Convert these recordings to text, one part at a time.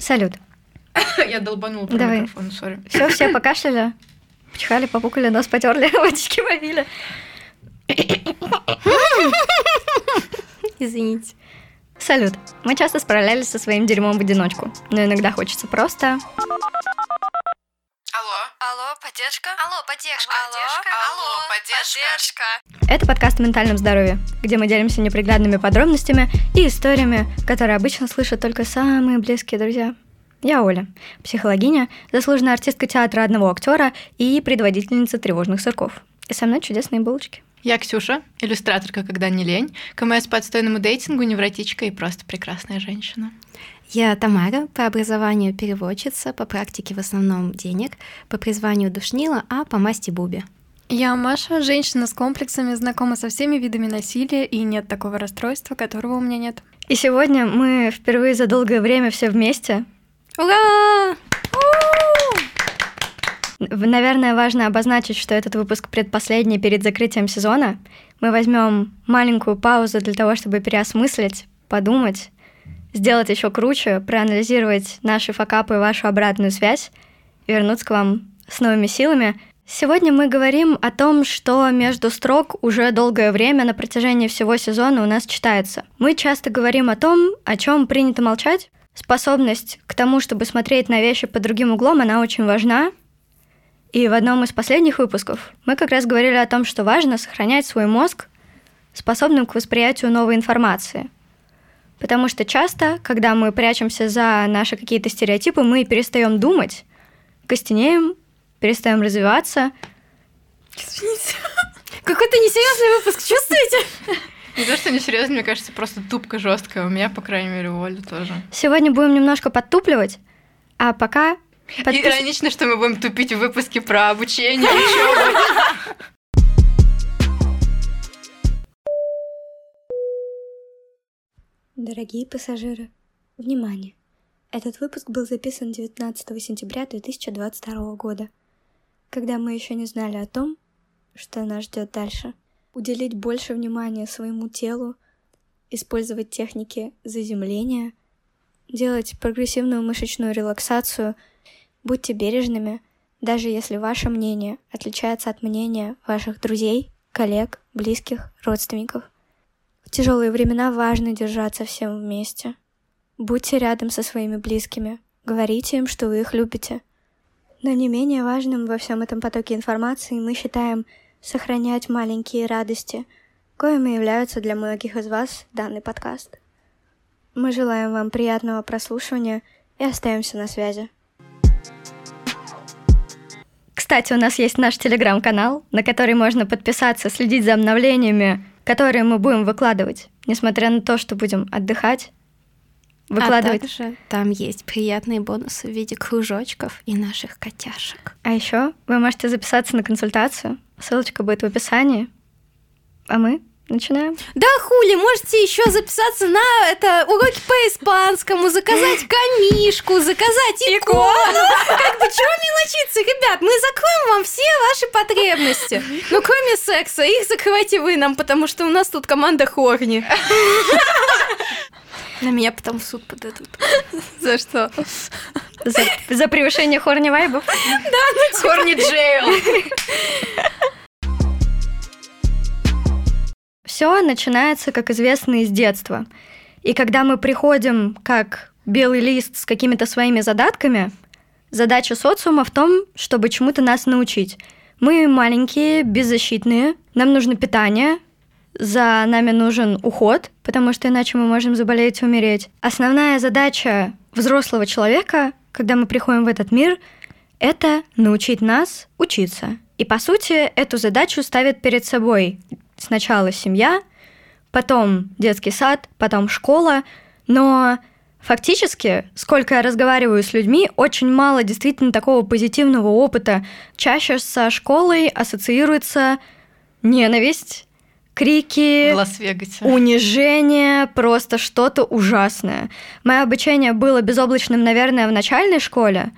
Салют. Я долбанула по Давай. микрофону, сори. Все, все покашляли, почихали, попукали, нос потерли, водички попили. Извините. Салют. Мы часто справлялись со своим дерьмом в одиночку, но иногда хочется просто... Алло. Алло, поддержка? Алло, поддержка. Поддержка? Алло, поддержка. поддержка. Это подкаст о ментальном здоровье, где мы делимся неприглядными подробностями и историями, которые обычно слышат только самые близкие друзья. Я Оля, психологиня, заслуженная артистка театра одного актера и предводительница тревожных сырков. И со мной чудесные булочки. Я Ксюша, иллюстраторка «Когда не лень», КМС по отстойному дейтингу, невротичка и просто прекрасная женщина. Я Тамара, по образованию переводчица, по практике в основном денег, по призванию душнила, а по масти Буби. Я Маша, женщина с комплексами, знакома со всеми видами насилия, и нет такого расстройства, которого у меня нет. И сегодня мы впервые за долгое время все вместе. Ура! Наверное, важно обозначить, что этот выпуск предпоследний перед закрытием сезона. Мы возьмем маленькую паузу для того, чтобы переосмыслить, подумать, сделать еще круче, проанализировать наши факапы и вашу обратную связь вернуться к вам с новыми силами. Сегодня мы говорим о том, что между строк уже долгое время на протяжении всего сезона у нас читается. Мы часто говорим о том, о чем принято молчать. Способность к тому, чтобы смотреть на вещи под другим углом, она очень важна, и в одном из последних выпусков мы как раз говорили о том, что важно сохранять свой мозг способным к восприятию новой информации. Потому что часто, когда мы прячемся за наши какие-то стереотипы, мы перестаем думать, костенеем, перестаем развиваться. Какой-то несерьезный выпуск, чувствуете? Не то, что несерьезно, мне кажется, просто тупка жесткая. У меня, по крайней мере, у Оли тоже. Сегодня будем немножко подтупливать, а пока подпис- Иронично, что мы будем тупить в выпуске про обучение, учебу. Дорогие пассажиры, внимание! Этот выпуск был записан 19 сентября 2022 года, когда мы еще не знали о том, что нас ждет дальше. Уделить больше внимания своему телу, использовать техники заземления, делать прогрессивную мышечную релаксацию, будьте бережными, даже если ваше мнение отличается от мнения ваших друзей, коллег, близких, родственников. Тяжелые времена важно держаться всем вместе. Будьте рядом со своими близкими, говорите им, что вы их любите. Но не менее важным во всем этом потоке информации мы считаем сохранять маленькие радости, коими являются для многих из вас данный подкаст. Мы желаем вам приятного прослушивания и остаемся на связи. Кстати, у нас есть наш телеграм-канал, на который можно подписаться, следить за обновлениями, которые мы будем выкладывать, несмотря на то, что будем отдыхать. Выкладывать. А также там есть приятные бонусы в виде кружочков и наших котяшек. А еще вы можете записаться на консультацию. Ссылочка будет в описании. А мы начинаем. Да хули, можете еще записаться на это уроки по испанскому, заказать камишку, заказать икону. Как бы чего мелочиться, ребят? Мы закроем вам все ваши потребности. Ну, кроме секса, их закрывайте вы нам, потому что у нас тут команда хорни. На меня потом в суд подадут. За что? За, за превышение хорни вайбов. Хорни Джейл. Все начинается, как известно, из детства. И когда мы приходим как белый лист с какими-то своими задатками, задача социума в том, чтобы чему-то нас научить. Мы маленькие, беззащитные, нам нужно питание, за нами нужен уход, потому что иначе мы можем заболеть и умереть. Основная задача взрослого человека, когда мы приходим в этот мир, это научить нас учиться. И по сути эту задачу ставит перед собой сначала семья, потом детский сад, потом школа, но фактически, сколько я разговариваю с людьми, очень мало действительно такого позитивного опыта. Чаще со школой ассоциируется ненависть, крики, унижение, просто что-то ужасное. Мое обучение было безоблачным, наверное, в начальной школе,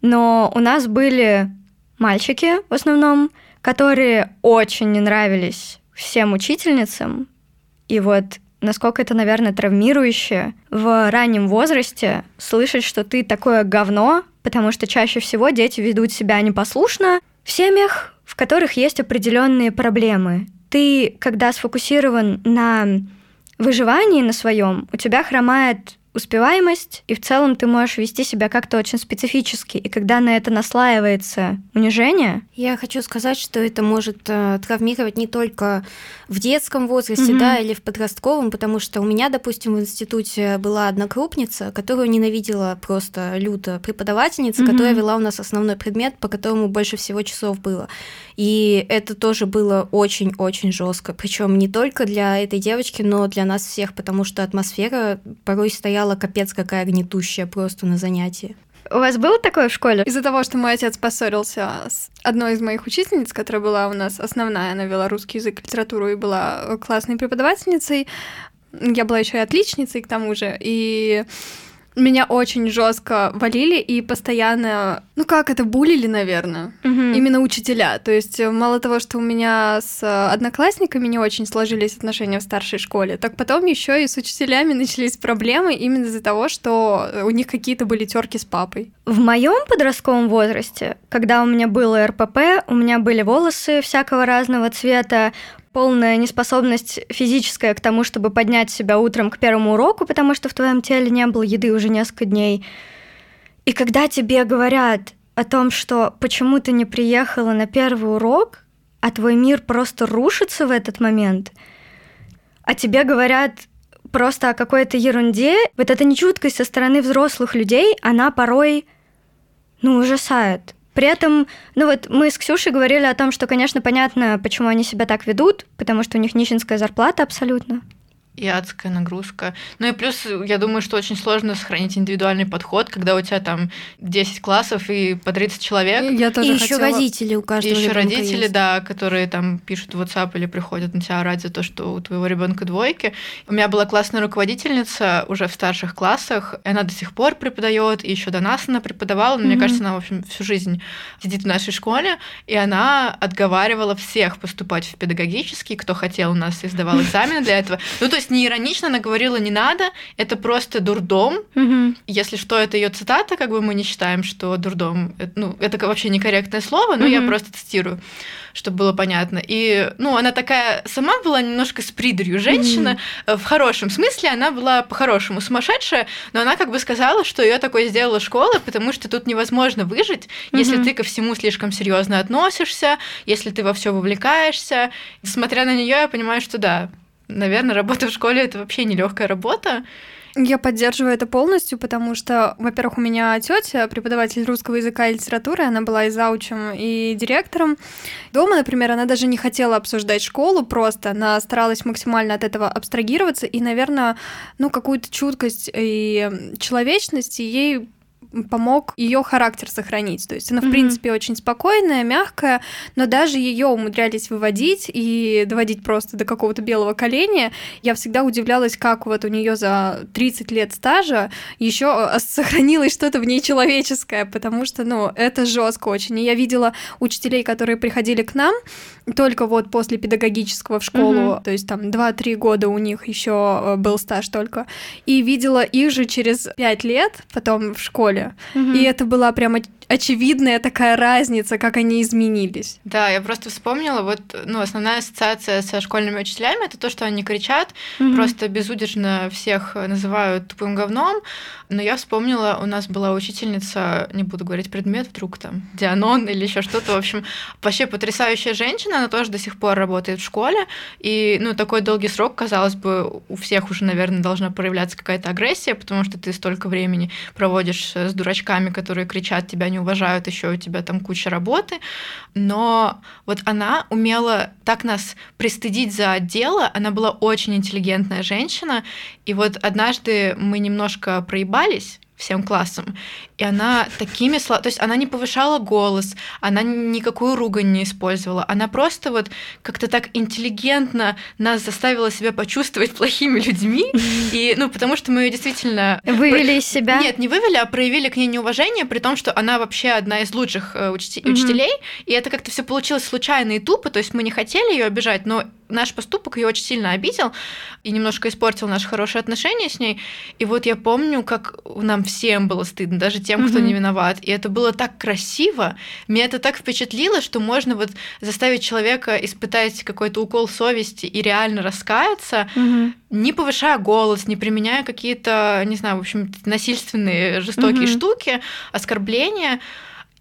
но у нас были мальчики в основном, которые очень не нравились всем учительницам. И вот насколько это, наверное, травмирующе в раннем возрасте слышать, что ты такое говно, потому что чаще всего дети ведут себя непослушно в семьях, в которых есть определенные проблемы. Ты, когда сфокусирован на выживании на своем, у тебя хромает успеваемость, и в целом ты можешь вести себя как-то очень специфически. И когда на это наслаивается унижение... Я хочу сказать, что это может э, травмировать не только в детском возрасте, mm-hmm. да, или в подростковом, потому что у меня, допустим, в институте была однокрупница, которую ненавидела просто люто преподавательница, mm-hmm. которая вела у нас основной предмет, по которому больше всего часов было. И это тоже было очень-очень жестко. Причем не только для этой девочки, но для нас всех, потому что атмосфера порой стояла капец какая гнетущая просто на занятии. У вас было такое в школе? Из-за того, что мой отец поссорился с одной из моих учительниц, которая была у нас основная, она вела русский язык, литературу и была классной преподавательницей. Я была еще и отличницей к тому же. И меня очень жестко валили и постоянно, ну как это, булили, наверное, угу. именно учителя. То есть э, мало того, что у меня с одноклассниками не очень сложились отношения в старшей школе, так потом еще и с учителями начались проблемы именно из-за того, что у них какие-то были терки с папой. В моем подростковом возрасте, когда у меня было РПП, у меня были волосы всякого разного цвета, полная неспособность физическая к тому, чтобы поднять себя утром к первому уроку, потому что в твоем теле не было еды уже несколько дней. И когда тебе говорят о том, что почему ты не приехала на первый урок, а твой мир просто рушится в этот момент, а тебе говорят просто о какой-то ерунде, вот эта нечуткость со стороны взрослых людей, она порой, ну, ужасает. При этом, ну вот мы с Ксюшей говорили о том, что, конечно, понятно, почему они себя так ведут, потому что у них нищенская зарплата абсолютно и адская нагрузка. Ну и плюс, я думаю, что очень сложно сохранить индивидуальный подход, когда у тебя там 10 классов и по 30 человек. Я тоже и хотела... еще родители у каждого. И еще родители, есть. да, которые там пишут в WhatsApp или приходят на тебя орать за то, что у твоего ребенка двойки. У меня была классная руководительница уже в старших классах, и она до сих пор преподает, и еще до нас она преподавала. Но, mm-hmm. Мне кажется, она, в общем, всю жизнь сидит в нашей школе, и она отговаривала всех поступать в педагогический, кто хотел у нас и сдавал экзамены для этого. Ну, то есть не иронично, она говорила, не надо, это просто дурдом. Угу. Если что, это ее цитата, как бы мы не считаем, что дурдом, это, ну, это вообще некорректное слово, но угу. я просто цитирую, чтобы было понятно. И, ну, она такая сама была немножко с придурью женщина, угу. в хорошем смысле, она была по-хорошему сумасшедшая, но она как бы сказала, что ее такой сделала школа, потому что тут невозможно выжить, угу. если ты ко всему слишком серьезно относишься, если ты во все вовлекаешься. Смотря на нее, я понимаю, что да, наверное, работа в школе это вообще нелегкая работа. Я поддерживаю это полностью, потому что, во-первых, у меня тетя, преподаватель русского языка и литературы, она была и заучем, и директором. Дома, например, она даже не хотела обсуждать школу просто, она старалась максимально от этого абстрагироваться, и, наверное, ну, какую-то чуткость и человечность ей помог ее характер сохранить. То есть она, в mm-hmm. принципе, очень спокойная, мягкая, но даже ее умудрялись выводить и доводить просто до какого-то белого коленя. Я всегда удивлялась, как вот у нее за 30 лет стажа еще а, сохранилось что-то в ней человеческое, потому что, ну, это жестко очень. И я видела учителей, которые приходили к нам только вот после педагогического в школу, mm-hmm. то есть там 2-3 года у них еще э, был стаж только, и видела их же через 5 лет потом в школе школе. Угу. И это была прямо очевидная такая разница, как они изменились. Да, я просто вспомнила, вот, ну, основная ассоциация со школьными учителями это то, что они кричат, угу. просто безудержно всех называют тупым говном. Но я вспомнила, у нас была учительница, не буду говорить предмет, вдруг там Дианон или еще что-то, в общем, вообще потрясающая женщина, она тоже до сих пор работает в школе, и, ну, такой долгий срок, казалось бы, у всех уже, наверное, должна проявляться какая-то агрессия, потому что ты столько времени проводишь с дурачками, которые кричат, тебя не уважают, еще у тебя там куча работы. Но вот она умела так нас пристыдить за дело, она была очень интеллигентная женщина, и вот однажды мы немножко проебались, всем классом. И она такими словами... То есть она не повышала голос, она никакую ругань не использовала. Она просто вот как-то так интеллигентно нас заставила себя почувствовать плохими людьми. И, ну, потому что мы ее действительно... Вывели из себя? Нет, не вывели, а проявили к ней неуважение, при том, что она вообще одна из лучших э, учителей. И это как-то все получилось случайно и тупо. То есть мы не хотели ее обижать, но наш поступок ее очень сильно обидел и немножко испортил наши хорошие отношения с ней. И вот я помню, как нам всем было стыдно, даже тем, кто не виноват. И это было так красиво, меня это так впечатлило, что можно вот заставить человека испытать какой-то укол совести и реально раскаяться, не повышая голос, не применяя какие-то, не знаю, в общем, насильственные жестокие штуки, оскорбления.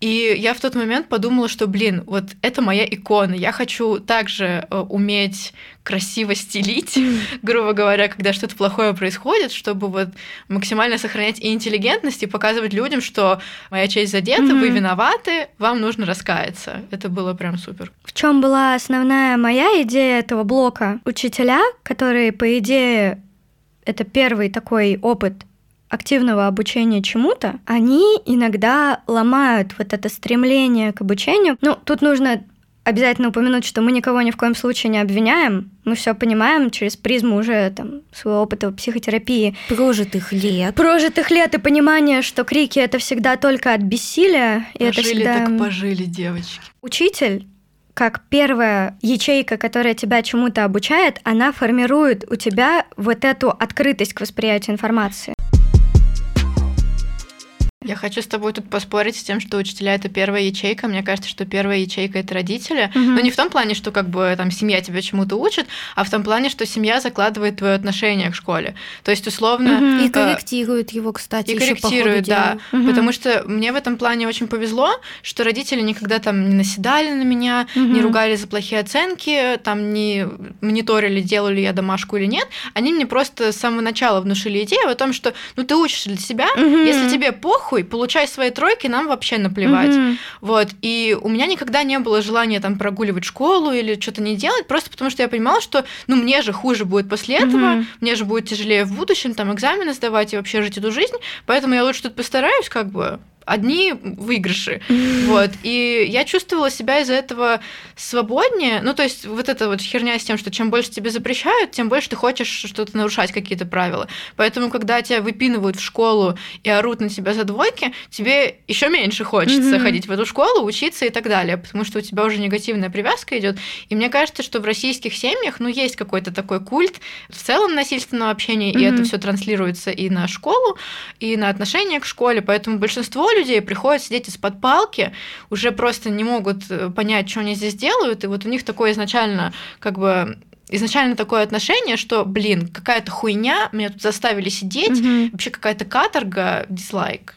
И я в тот момент подумала, что, блин, вот это моя икона. Я хочу также э, уметь красиво стелить, грубо говоря, когда что-то плохое происходит, чтобы вот максимально сохранять и интеллигентность, и показывать людям, что моя честь задета, mm-hmm. вы виноваты, вам нужно раскаяться. Это было прям супер. В чем была основная моя идея этого блока? Учителя, которые, по идее, это первый такой опыт активного обучения чему-то, они иногда ломают вот это стремление к обучению. Ну, тут нужно обязательно упомянуть, что мы никого ни в коем случае не обвиняем. Мы все понимаем через призму уже там своего опыта психотерапии. Прожитых лет. Прожитых лет и понимания, что крики это всегда только от бессилия. И пожили это всегда... так пожили, девочки. Учитель как первая ячейка, которая тебя чему-то обучает, она формирует у тебя вот эту открытость к восприятию информации. Я хочу с тобой тут поспорить с тем, что учителя это первая ячейка. Мне кажется, что первая ячейка это родители. Mm-hmm. Но не в том плане, что как бы там семья тебя чему-то учит, а в том плане, что семья закладывает твое отношение к школе. То есть условно mm-hmm. и корректирует его, кстати, и корректирует, да. Mm-hmm. Потому что мне в этом плане очень повезло, что родители никогда там не наседали на меня, mm-hmm. не ругали за плохие оценки, там не мониторили, делали я домашку или нет. Они мне просто с самого начала внушили идею о том, что ну ты учишься для себя, mm-hmm. если тебе похуй похуй, получай свои тройки, нам вообще наплевать. Mm-hmm. Вот. И у меня никогда не было желания там прогуливать школу или что-то не делать, просто потому что я понимала, что ну мне же хуже будет после этого, mm-hmm. мне же будет тяжелее в будущем там экзамены сдавать и вообще жить эту жизнь, поэтому я лучше тут постараюсь как бы одни выигрыши. Вот. И я чувствовала себя из-за этого свободнее. Ну, то есть, вот эта вот херня с тем, что чем больше тебе запрещают, тем больше ты хочешь что-то нарушать, какие-то правила. Поэтому, когда тебя выпинывают в школу и орут на тебя за двойки, тебе еще меньше хочется mm-hmm. ходить в эту школу, учиться и так далее, потому что у тебя уже негативная привязка идет. И мне кажется, что в российских семьях, ну, есть какой-то такой культ в целом насильственного общения, mm-hmm. и это все транслируется и на школу, и на отношения к школе. Поэтому большинство людей приходят сидеть из-под палки, уже просто не могут э, понять, что они здесь делают, и вот у них такое изначально как бы изначально такое отношение, что, блин, какая-то хуйня, меня тут заставили сидеть, угу. вообще какая-то каторга, дизлайк.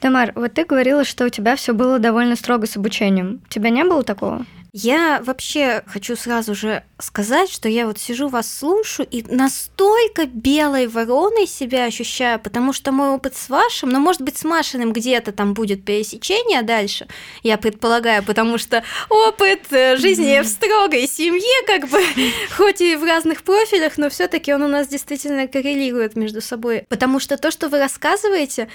Тамар, вот ты говорила, что у тебя все было довольно строго с обучением. У тебя не было такого? Я вообще хочу сразу же сказать, что я вот сижу вас слушаю и настолько белой вороной себя ощущаю, потому что мой опыт с вашим, но может быть с Машиным где-то там будет пересечение дальше, я предполагаю, потому что опыт э, жизни в строгой семье, как бы, хоть и в разных профилях, но все-таки он у нас действительно коррелирует между собой, потому что то, что вы рассказываете,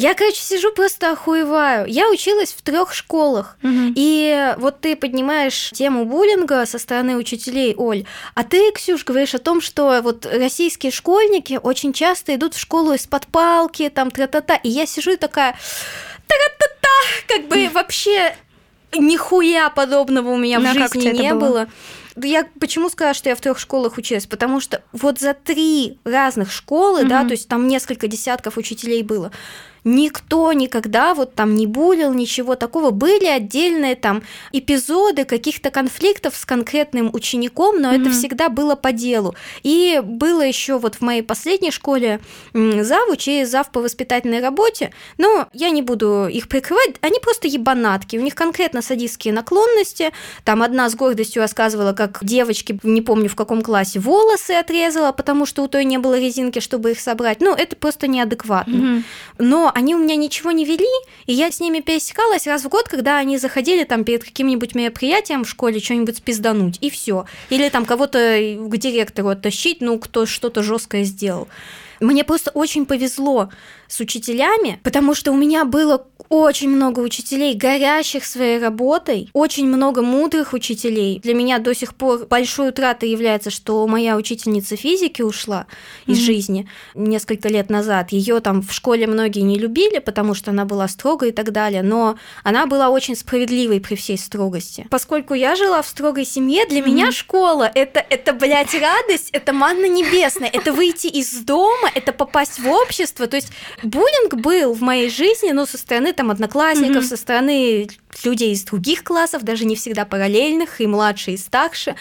я, короче, сижу просто охуеваю. Я училась в трех школах. Угу. И вот ты поднимаешь тему буллинга со стороны учителей, Оль, а ты, Ксюш, говоришь о том, что вот российские школьники очень часто идут в школу из-под палки, там, тра-та-та. И я сижу и такая, та-та-та, как бы вообще нихуя подобного у меня Но в жизни не было. было. Я почему сказала, что я в трех школах училась? Потому что вот за три разных школы, mm-hmm. да, то есть там несколько десятков учителей было, никто никогда вот там не булил, ничего такого. Были отдельные там эпизоды каких-то конфликтов с конкретным учеником, но mm-hmm. это всегда было по делу. И было еще вот в моей последней школе завуч и зав по воспитательной работе, но я не буду их прикрывать, они просто ебанатки, у них конкретно садистские наклонности, там одна с гордостью рассказывала, как девочки, не помню в каком классе, волосы отрезала, потому что у той не было резинки, чтобы их собрать, ну это просто неадекватно. Mm-hmm. Но они у меня ничего не вели, и я с ними пересекалась раз в год, когда они заходили там перед каким-нибудь мероприятием в школе что-нибудь спиздануть, и все. Или там кого-то к директору оттащить, ну, кто что-то жесткое сделал. Мне просто очень повезло с учителями, потому что у меня было очень много учителей, горящих своей работой, очень много мудрых учителей. Для меня до сих пор большой утратой является, что моя учительница физики ушла mm-hmm. из жизни несколько лет назад. Ее там в школе многие не любили, потому что она была строгой и так далее, но она была очень справедливой при всей строгости. Поскольку я жила в строгой семье, для mm-hmm. меня школа это, это, блядь, радость, это манна небесная, это выйти из дома, это попасть в общество. То есть буллинг был в моей жизни, но со стороны там одноклассников, mm-hmm. со стороны людей из других классов, даже не всегда параллельных, и младше, и старше.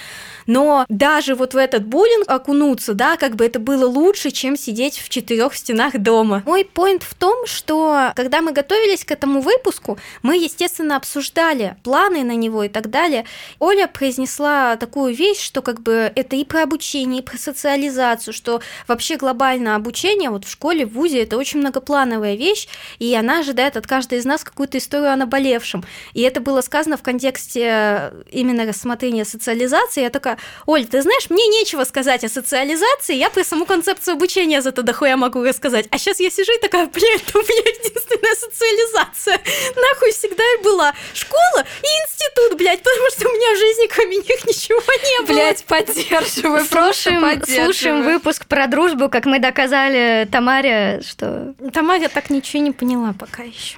Но даже вот в этот буллинг окунуться, да, как бы это было лучше, чем сидеть в четырех стенах дома. Мой поинт в том, что когда мы готовились к этому выпуску, мы, естественно, обсуждали планы на него и так далее. Оля произнесла такую вещь, что как бы это и про обучение, и про социализацию, что вообще глобально обучение вот в школе, в ВУЗе это очень многоплановая вещь, и она ожидает от каждой из нас какую-то историю о наболевшем. И это было сказано в контексте именно рассмотрения социализации. Я такая, Оль, ты знаешь, мне нечего сказать о социализации, я про саму концепцию обучения зато дохуя могу рассказать. А сейчас я сижу и такая, блядь, это у меня единственная социализация. Нахуй всегда и была. Школа и институт, блядь, потому что у меня в жизни кроме них ничего не было. Блядь, поддерживаю, слушаем. Слушаем выпуск про дружбу, как мы доказали Тамаре, что... Тамара так ничего не поняла пока еще.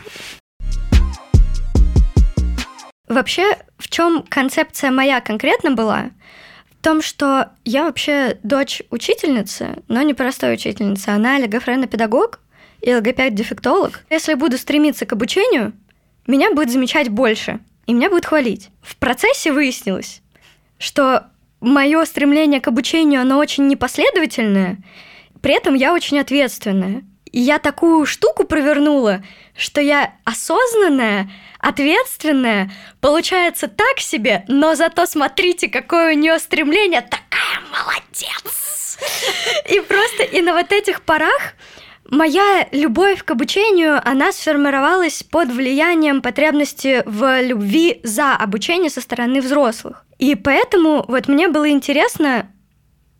Вообще, в чем концепция моя конкретно была? В том, что я вообще дочь учительницы, но не простой учительницы. Она логофрена-педагог и логопед-дефектолог. Если буду стремиться к обучению, меня будет замечать больше, и меня будет хвалить. В процессе выяснилось, что мое стремление к обучению, оно очень непоследовательное, при этом я очень ответственная. И я такую штуку провернула, что я осознанная, ответственная, получается так себе, но зато смотрите, какое у нее стремление, такая молодец. И просто и на вот этих парах моя любовь к обучению, она сформировалась под влиянием потребности в любви за обучение со стороны взрослых. И поэтому вот мне было интересно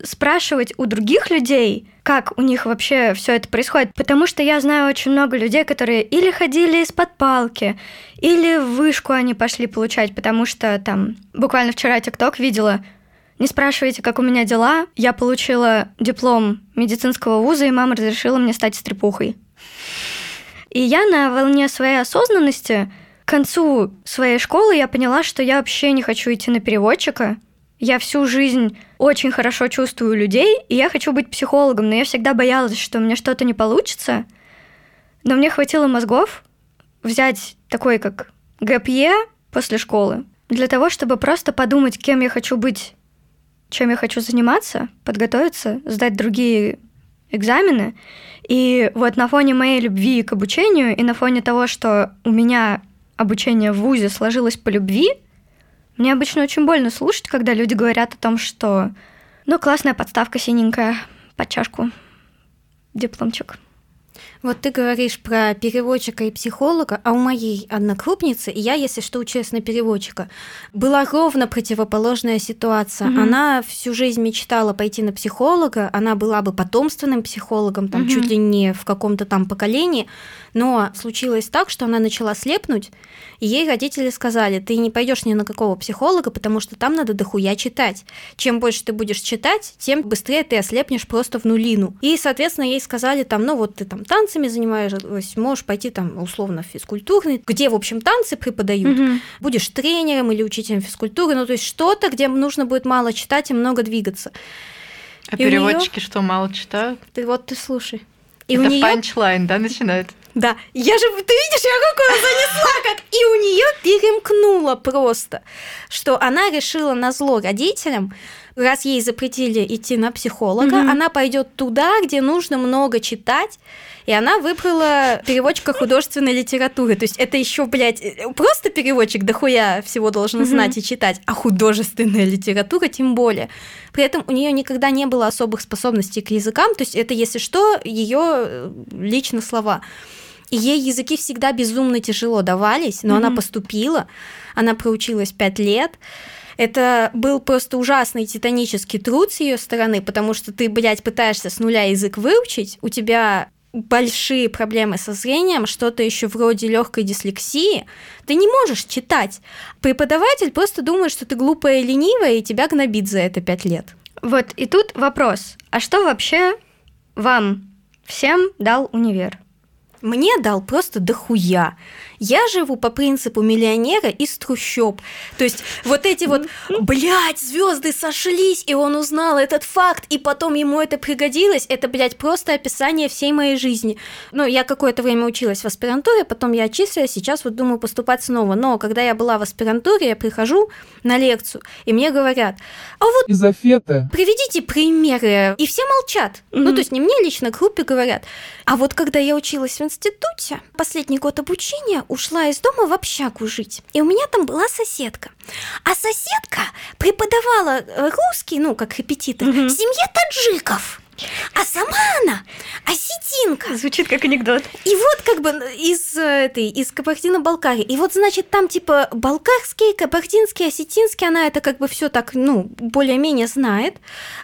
спрашивать у других людей, как у них вообще все это происходит, потому что я знаю очень много людей, которые или ходили из-под палки, или в вышку они пошли получать, потому что там буквально вчера ТикТок видела, не спрашивайте, как у меня дела. Я получила диплом медицинского вуза, и мама разрешила мне стать стрепухой. И я на волне своей осознанности к концу своей школы я поняла, что я вообще не хочу идти на переводчика, я всю жизнь очень хорошо чувствую людей, и я хочу быть психологом, но я всегда боялась, что у меня что-то не получится. Но мне хватило мозгов взять такой, как ГПЕ после школы, для того, чтобы просто подумать, кем я хочу быть, чем я хочу заниматься, подготовиться, сдать другие экзамены. И вот на фоне моей любви к обучению и на фоне того, что у меня обучение в ВУЗе сложилось по любви, мне обычно очень больно слушать, когда люди говорят о том, что ну, классная подставка синенькая под чашку, дипломчик. Вот ты говоришь про переводчика и психолога, а у моей однокрупницы, я, если что, училась на переводчика, была ровно противоположная ситуация. Угу. Она всю жизнь мечтала пойти на психолога, она была бы потомственным психологом, там, угу. чуть ли не в каком-то там поколении, но случилось так, что она начала слепнуть, и ей родители сказали, ты не пойдешь ни на какого психолога, потому что там надо дохуя читать. Чем больше ты будешь читать, тем быстрее ты ослепнешь просто в нулину. И, соответственно, ей сказали там, ну вот ты там танцами занимаешься, можешь пойти там условно в физкультурный, где, в общем, танцы преподают, угу. будешь тренером или учителем физкультуры, ну то есть что-то, где нужно будет мало читать и много двигаться. А и переводчики неё... что, мало читают? Ты вот ты слушай. И Это у неё... панчлайн, да, начинает? Да, я же, ты видишь, я какую занесла, как и у нее перемкнуло просто, что она решила на зло родителям, раз ей запретили идти на психолога, mm-hmm. она пойдет туда, где нужно много читать, и она выбрала переводчика художественной литературы. То есть это еще, блядь, просто переводчик дохуя всего должен знать mm-hmm. и читать, а художественная литература тем более. При этом у нее никогда не было особых способностей к языкам, то есть это, если что, ее э, лично слова. И ей языки всегда безумно тяжело давались, но mm-hmm. она поступила, она проучилась пять лет. Это был просто ужасный титанический труд с ее стороны, потому что ты, блядь, пытаешься с нуля язык выучить, у тебя большие проблемы со зрением, что-то еще вроде легкой дислексии, ты не можешь читать. Преподаватель просто думает, что ты глупая и ленивая, и тебя гнобит за это пять лет. Вот, и тут вопрос. А что вообще вам всем дал универ? Мне дал просто дохуя. Я живу по принципу миллионера из трущоб. То есть вот эти вот, блядь, звезды сошлись, и он узнал этот факт, и потом ему это пригодилось, это, блядь, просто описание всей моей жизни. Ну, я какое-то время училась в аспирантуре, потом я отчислилась, сейчас вот думаю поступать снова. Но когда я была в аспирантуре, я прихожу на лекцию, и мне говорят, а вот... Изофета. Приведите примеры. И все молчат. Mm-hmm. Ну, то есть не мне лично, группе говорят. А вот когда я училась в институте, последний год обучения, ушла из дома в общагу жить. И у меня там была соседка. А соседка преподавала э, русский, ну, как репетитор, угу. семье таджиков. А сама она осетинка. Звучит как анекдот. И вот как бы из этой, из Кабардино-Балкарии. И вот, значит, там типа балкарский, кабардинский, осетинский, она это как бы все так, ну, более-менее знает.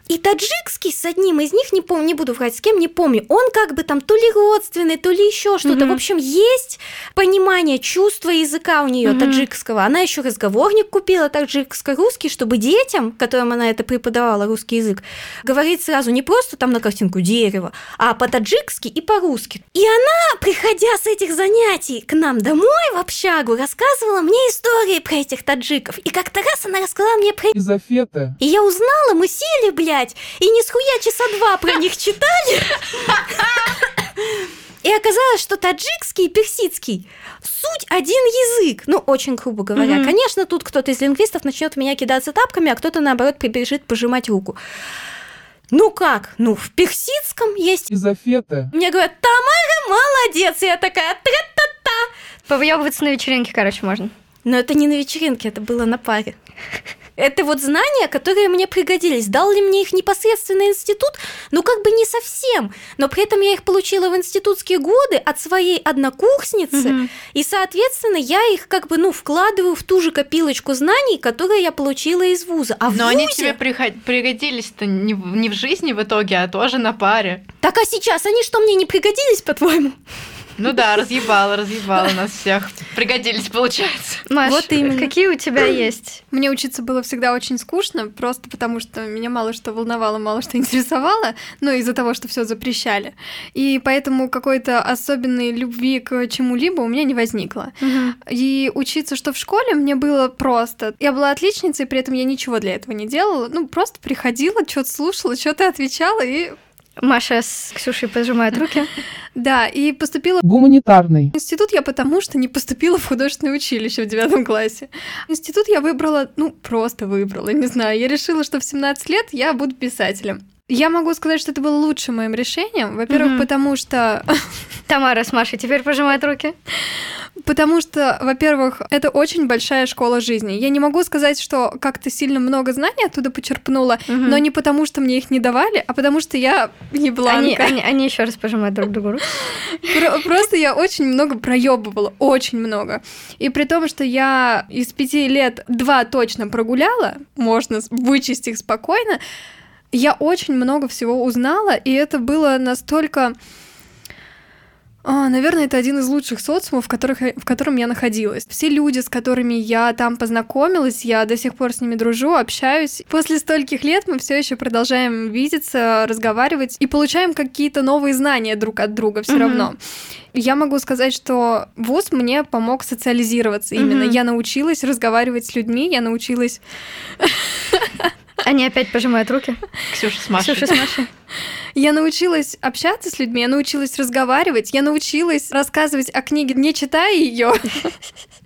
И таджикский с одним из них, не помню, не буду врать, с кем, не помню, он как бы там то ли родственный, то ли еще что-то. Mm-hmm. В общем, есть понимание, чувство языка у нее mm-hmm. таджикского. Она еще разговорник купила таджикско-русский, чтобы детям, которым она это преподавала, русский язык, говорить сразу не просто там на картинку дерево, а по-таджикски и по-русски. И она, приходя с этих занятий к нам домой в общагу, рассказывала мне истории про этих таджиков. И как-то раз она рассказала мне про... Изофета. И я узнала, мы сели, блядь, и не схуя часа два про них читали. И оказалось, что таджикский и персидский суть один язык. Ну, очень грубо говоря. Mm-hmm. Конечно, тут кто-то из лингвистов начнет меня кидаться тапками, а кто-то, наоборот, прибежит пожимать руку. Ну как? Ну, в персидском есть... Изофета. Мне говорят, Тамара, молодец. Я такая, тра-та-та. Повыебываться на вечеринке, короче, можно. Но это не на вечеринке, это было на паре. Это вот знания, которые мне пригодились. Дал ли мне их непосредственно институт? Ну, как бы не совсем. Но при этом я их получила в институтские годы от своей однокурсницы. Угу. И, соответственно, я их как бы, ну, вкладываю в ту же копилочку знаний, которые я получила из вуза. А Но вузе... они тебе пригодились-то не в, не в жизни в итоге, а тоже на паре. Так а сейчас они что, мне не пригодились, по-твоему? Ну да, разъебала, разъебала нас всех. Пригодились, получается. Маш, вот именно. какие у тебя есть? Мне учиться было всегда очень скучно, просто потому что меня мало что волновало, мало что интересовало, но из-за того, что все запрещали. И поэтому какой-то особенной любви к чему-либо у меня не возникло. Угу. И учиться, что в школе, мне было просто. Я была отличницей, при этом я ничего для этого не делала. Ну, просто приходила, что-то слушала, что-то отвечала и Маша с Ксюшей пожимают руки. Да, и поступила... Гуманитарный. Институт я потому что не поступила в художественное училище в девятом классе. Институт я выбрала, ну, просто выбрала, не знаю. Я решила, что в 17 лет я буду писателем. Я могу сказать, что это было лучшим моим решением. Во-первых, mm-hmm. потому что... Тамара с Машей теперь пожимают руки. Потому что, во-первых, это очень большая школа жизни. Я не могу сказать, что как-то сильно много знаний оттуда почерпнула, угу. но не потому, что мне их не давали, а потому что я не бланка. Они, они, они еще раз пожимают друг другу руку. Просто я очень много проебывала, очень много. И при том, что я из пяти лет два точно прогуляла, можно вычесть их спокойно, я очень много всего узнала, и это было настолько а, наверное, это один из лучших социумов, в, которых, в котором я находилась. Все люди, с которыми я там познакомилась, я до сих пор с ними дружу, общаюсь. После стольких лет мы все еще продолжаем видеться, разговаривать и получаем какие-то новые знания друг от друга все mm-hmm. равно. Я могу сказать, что вуз мне помог социализироваться. Именно mm-hmm. я научилась разговаривать с людьми, я научилась они опять пожимают руки. Ксюша с Машей. Ксюша с Машей. Я научилась общаться с людьми, я научилась разговаривать, я научилась рассказывать о книге, не читая ее.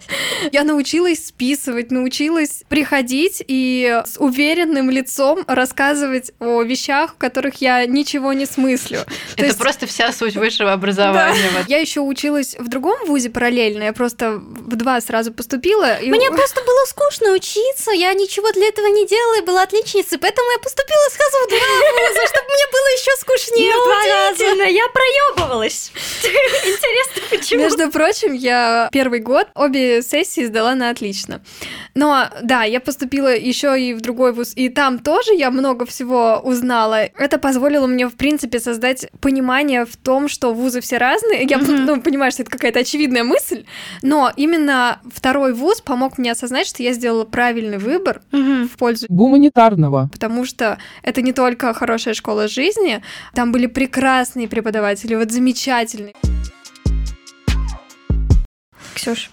Я научилась списывать, научилась приходить и с уверенным лицом рассказывать о вещах, в которых я ничего не смыслю. Это есть... просто вся суть высшего образования. Да. Я еще училась в другом вузе параллельно, я просто в два сразу поступила. И... Мне просто было скучно учиться, я ничего для этого не делала, и была отличницей, поэтому я поступила сразу в два вуза, чтобы мне было еще скучнее ну, в два раза. Я проебывалась. Интересно, почему? Между прочим, я первый год обе сессии сдала на отлично. Но да, я поступила еще и в другой вуз, и там тоже я много всего узнала. Это позволило мне, в принципе, создать понимание в том, что вузы все разные. Я mm-hmm. ну, понимаю, что это какая-то очевидная мысль, но именно второй вуз помог мне осознать, что я сделала правильный выбор mm-hmm. в пользу гуманитарного. Потому что это не только хорошая школа жизни, там были прекрасные преподаватели, вот замечательные. Ксюш,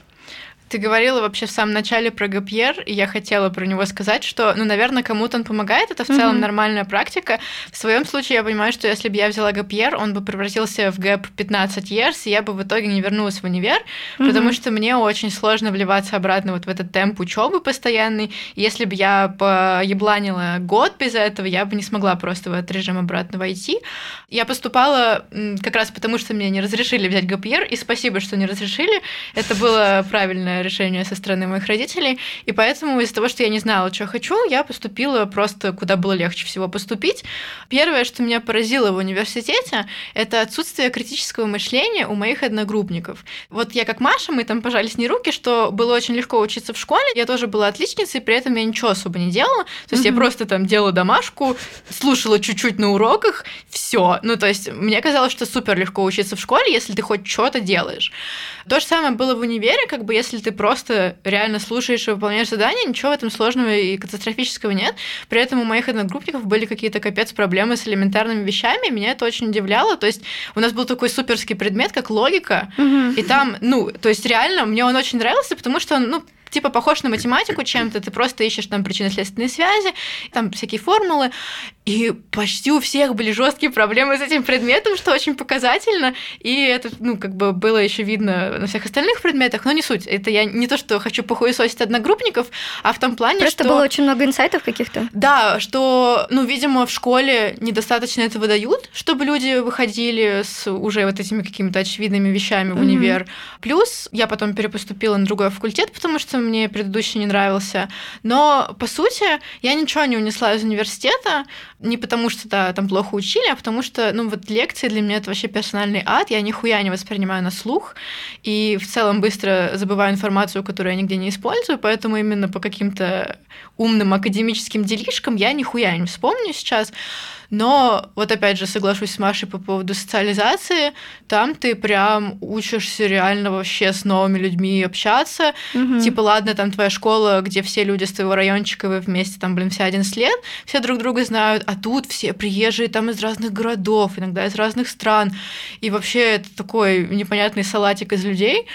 ты говорила вообще в самом начале про ГПР, и я хотела про него сказать, что, ну, наверное, кому-то он помогает, это в целом mm-hmm. нормальная практика. В своем случае я понимаю, что если бы я взяла ГПР, он бы превратился в ГЭП 15 years, и я бы в итоге не вернулась в универ, mm-hmm. потому что мне очень сложно вливаться обратно вот в этот темп учебы постоянный. если бы я поебланила год без этого, я бы не смогла просто в этот режим обратно войти. Я поступала как раз потому, что мне не разрешили взять ГПР, и спасибо, что не разрешили. Это было правильное решение со стороны моих родителей, и поэтому из-за того, что я не знала, что хочу, я поступила просто куда было легче всего поступить. Первое, что меня поразило в университете, это отсутствие критического мышления у моих одногруппников. Вот я как Маша, мы там пожали с ней руки, что было очень легко учиться в школе, я тоже была отличницей, при этом я ничего особо не делала, то есть mm-hmm. я просто там делала домашку, слушала чуть-чуть на уроках, все. Ну, то есть мне казалось, что супер легко учиться в школе, если ты хоть что-то делаешь. То же самое было в универе, как бы если ты просто реально слушаешь и выполняешь задания, ничего в этом сложного и катастрофического нет. При этом у моих одногруппников были какие-то капец проблемы с элементарными вещами, и меня это очень удивляло. То есть у нас был такой суперский предмет, как логика, угу. и там, ну, то есть реально мне он очень нравился, потому что он, ну, типа похож на математику чем-то, ты просто ищешь там причинно-следственные связи, там всякие формулы, и почти у всех были жесткие проблемы с этим предметом, что очень показательно, и это, ну, как бы было еще видно на всех остальных предметах, но не суть. Это я не то, что хочу похуесосить одногруппников, а в том плане, Просто что... было очень много инсайтов каких-то. Да, что, ну, видимо, в школе недостаточно этого дают, чтобы люди выходили с уже вот этими какими-то очевидными вещами в универ. Mm-hmm. Плюс я потом перепоступила на другой факультет, потому что мне предыдущий не нравился. Но, по сути, я ничего не унесла из университета, не потому что да, там плохо учили, а потому что, ну, вот лекции для меня это вообще персональный ад, я нихуя не воспринимаю на слух, и в целом быстро забываю информацию, которую я нигде не использую, поэтому именно по каким-то умным академическим делишкам я нихуя не вспомню сейчас. Но вот опять же соглашусь с Машей по поводу социализации. Там ты прям учишься реально вообще с новыми людьми общаться. Угу. Типа, ладно, там твоя школа, где все люди с твоего райончика, вы вместе там, блин, все 11 лет, все друг друга знают, а тут все приезжие там из разных городов, иногда из разных стран. И вообще это такой непонятный салатик из людей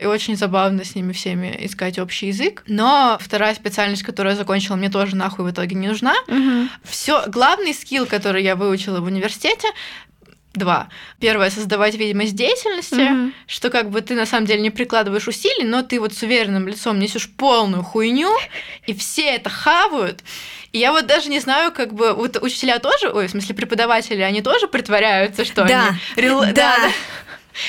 и очень забавно с ними всеми искать общий язык. Но вторая специальность, которую я закончила, мне тоже нахуй в итоге не нужна. Угу. Все, главный скилл, который я выучила в университете, Два. Первое создавать видимость деятельности, mm-hmm. что как бы ты на самом деле не прикладываешь усилий, но ты вот с уверенным лицом несешь полную хуйню, и все это хавают. И я вот даже не знаю, как бы вот учителя тоже, ой, в смысле преподаватели, они тоже притворяются, что да. они. Да. да. да.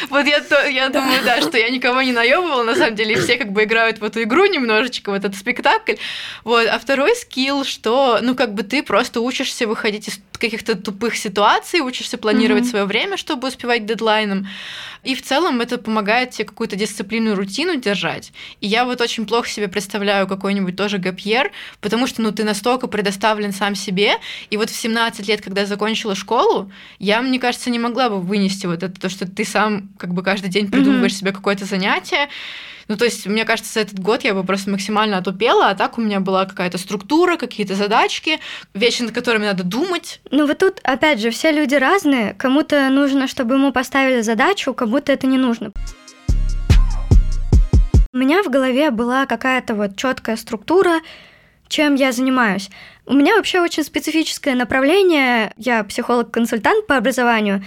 Вот я, то, я думаю, да, что я никого не наебывала, на самом деле, все как бы играют в эту игру немножечко, в этот спектакль. Вот. А второй скилл, что, ну, как бы ты просто учишься выходить из каких-то тупых ситуаций, учишься планировать mm-hmm. свое время, чтобы успевать дедлайном. И в целом это помогает тебе какую-то дисциплину, рутину держать. И я вот очень плохо себе представляю какой-нибудь тоже гапьер, потому что ну, ты настолько предоставлен сам себе. И вот в 17 лет, когда я закончила школу, я, мне кажется, не могла бы вынести вот это, то, что ты сам как бы каждый день придумываешь mm-hmm. себе какое-то занятие, ну, то есть, мне кажется, за этот год я бы просто максимально отупела, а так у меня была какая-то структура, какие-то задачки, вещи, над которыми надо думать. Ну, вот тут, опять же, все люди разные. Кому-то нужно, чтобы ему поставили задачу, кому-то это не нужно. У меня в голове была какая-то вот четкая структура, чем я занимаюсь. У меня вообще очень специфическое направление. Я психолог-консультант по образованию.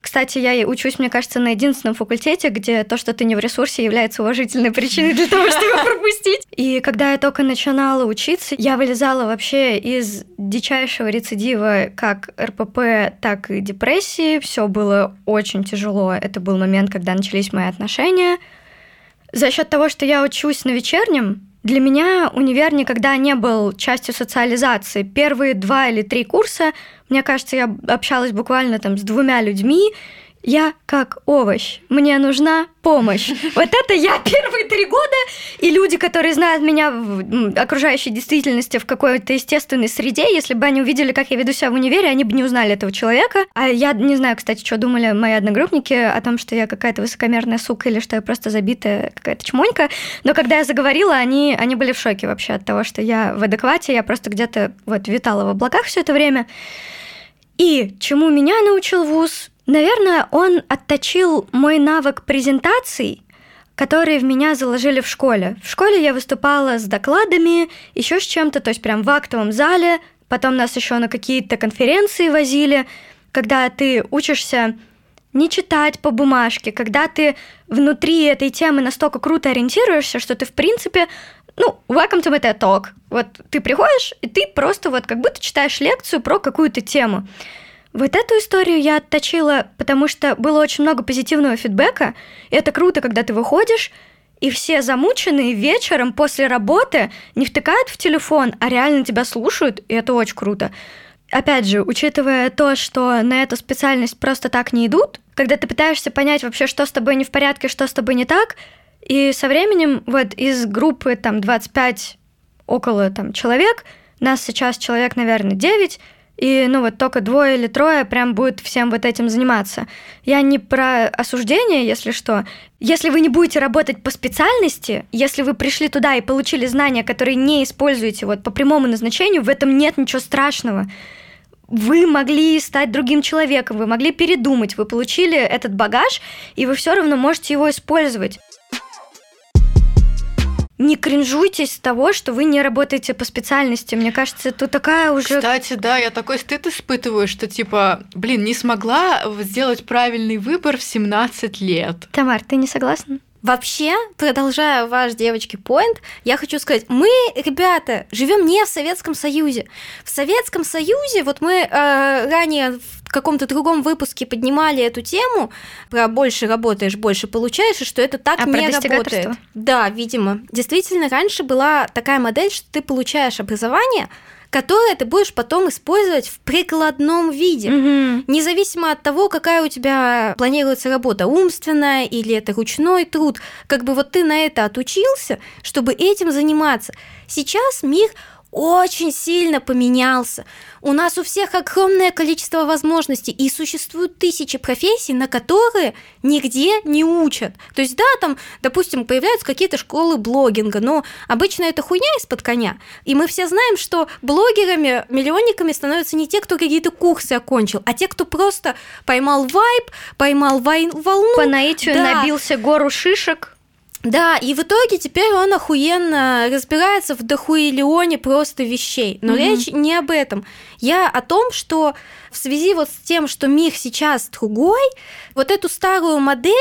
Кстати, я учусь, мне кажется, на единственном факультете, где то, что ты не в ресурсе, является уважительной причиной для того, чтобы пропустить. И когда я только начинала учиться, я вылезала вообще из дичайшего рецидива как РПП, так и депрессии. Все было очень тяжело. Это был момент, когда начались мои отношения. За счет того, что я учусь на вечернем, для меня универ никогда не был частью социализации. Первые два или три курса, мне кажется, я общалась буквально там с двумя людьми, я как овощ, мне нужна помощь. Вот это я первые три года, и люди, которые знают меня в окружающей действительности в какой-то естественной среде, если бы они увидели, как я веду себя в универе, они бы не узнали этого человека. А я не знаю, кстати, что думали мои одногруппники о том, что я какая-то высокомерная сука или что я просто забитая какая-то чмонька. Но когда я заговорила, они, они были в шоке вообще от того, что я в адеквате, я просто где-то вот витала в облаках все это время. И чему меня научил вуз? Наверное, он отточил мой навык презентаций, которые в меня заложили в школе. В школе я выступала с докладами, еще с чем-то, то есть прям в актовом зале, потом нас еще на какие-то конференции возили, когда ты учишься не читать по бумажке, когда ты внутри этой темы настолько круто ориентируешься, что ты, в принципе, ну, welcome to my Talk. Вот ты приходишь, и ты просто вот как будто читаешь лекцию про какую-то тему. Вот эту историю я отточила, потому что было очень много позитивного фидбэка. И это круто, когда ты выходишь, и все замученные вечером после работы не втыкают в телефон, а реально тебя слушают, и это очень круто. Опять же, учитывая то, что на эту специальность просто так не идут, когда ты пытаешься понять вообще, что с тобой не в порядке, что с тобой не так, и со временем вот из группы там 25 около там человек, нас сейчас человек, наверное, 9, и, ну, вот только двое или трое прям будет всем вот этим заниматься. Я не про осуждение, если что. Если вы не будете работать по специальности, если вы пришли туда и получили знания, которые не используете вот по прямому назначению, в этом нет ничего страшного. Вы могли стать другим человеком, вы могли передумать, вы получили этот багаж, и вы все равно можете его использовать не кринжуйтесь с того, что вы не работаете по специальности. Мне кажется, это такая уже... Кстати, да, я такой стыд испытываю, что типа, блин, не смогла сделать правильный выбор в 17 лет. Тамар, ты не согласна? Вообще, продолжая ваш девочки поинт, я хочу сказать, мы, ребята, живем не в Советском Союзе. В Советском Союзе, вот мы э, ранее в каком-то другом выпуске поднимали эту тему про больше работаешь, больше получаешь, и что это так а не работает. Да, видимо. Действительно, раньше была такая модель, что ты получаешь образование, которое ты будешь потом использовать в прикладном виде. Угу. Независимо от того, какая у тебя планируется работа, умственная или это ручной труд. Как бы вот ты на это отучился, чтобы этим заниматься. Сейчас мир очень сильно поменялся. У нас у всех огромное количество возможностей, и существуют тысячи профессий, на которые нигде не учат. То есть, да, там, допустим, появляются какие-то школы блогинга, но обычно это хуйня из-под коня. И мы все знаем, что блогерами, миллионниками становятся не те, кто какие-то курсы окончил, а те, кто просто поймал вайб, поймал волну. По наитию да. набился гору шишек да, и в итоге теперь он охуенно разбирается в дохуиллионе просто вещей. Но mm-hmm. речь не об этом. Я о том, что в связи вот с тем, что мир сейчас другой, вот эту старую модель,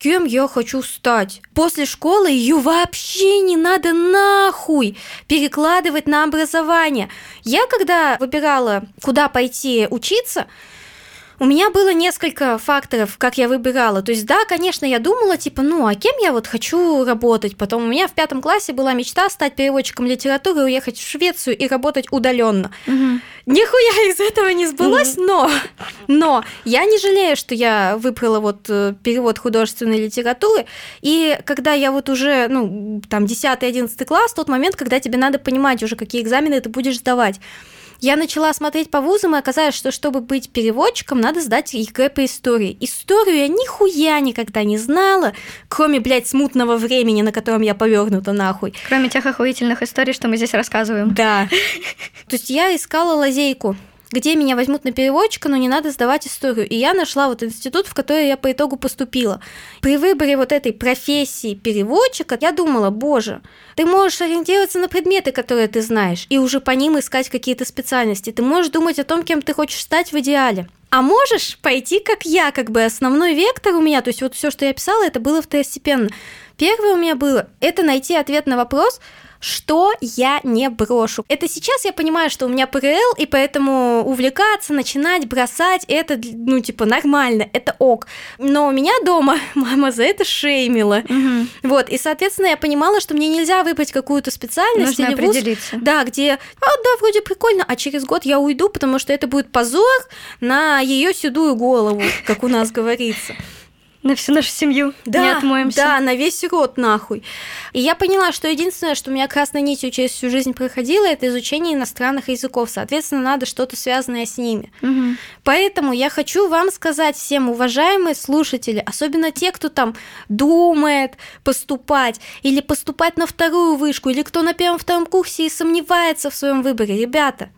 кем я хочу стать, после школы ее вообще не надо нахуй перекладывать на образование. Я когда выбирала, куда пойти учиться, у меня было несколько факторов, как я выбирала. То есть, да, конечно, я думала, типа, ну, а кем я вот хочу работать? Потом у меня в пятом классе была мечта стать переводчиком литературы, уехать в Швецию и работать удаленно. Угу. Нихуя из этого не сбылось, угу. но, но я не жалею, что я выбрала вот э, перевод художественной литературы. И когда я вот уже, ну, там, 10-11 класс, тот момент, когда тебе надо понимать уже, какие экзамены ты будешь сдавать. Я начала смотреть по вузам, и оказалось, что чтобы быть переводчиком, надо сдать ЕГЭ по истории. Историю я нихуя никогда не знала, кроме, блядь, смутного времени, на котором я повернута нахуй. Кроме тех охуительных историй, что мы здесь рассказываем. Да. То есть я искала лазейку где меня возьмут на переводчика, но не надо сдавать историю. И я нашла вот институт, в который я по итогу поступила. При выборе вот этой профессии переводчика я думала, боже, ты можешь ориентироваться на предметы, которые ты знаешь, и уже по ним искать какие-то специальности. Ты можешь думать о том, кем ты хочешь стать в идеале. А можешь пойти как я, как бы основной вектор у меня, то есть вот все, что я писала, это было второстепенно. Первое у меня было, это найти ответ на вопрос, что я не брошу. Это сейчас я понимаю, что у меня ПРЛ, и поэтому увлекаться, начинать, бросать, это, ну, типа, нормально, это ок. Но у меня дома мама за это шеймила. Мгм. Вот, и, соответственно, я понимала, что мне нельзя выбрать какую-то специальность Нужно или вуз, определиться. да, где, а, да, вроде прикольно, а через год я уйду, потому что это будет позор на ее седую голову, как у нас говорится. На всю нашу семью не Да, отмоемся. да, на весь рот нахуй. И я поняла, что единственное, что у меня красной нитью через всю жизнь проходило, это изучение иностранных языков. Соответственно, надо что-то связанное с ними. Мгм. Поэтому я хочу вам сказать всем, уважаемые слушатели, особенно те, кто там думает поступать или поступать на вторую вышку, или кто на первом-втором курсе и сомневается в своем выборе. Ребята,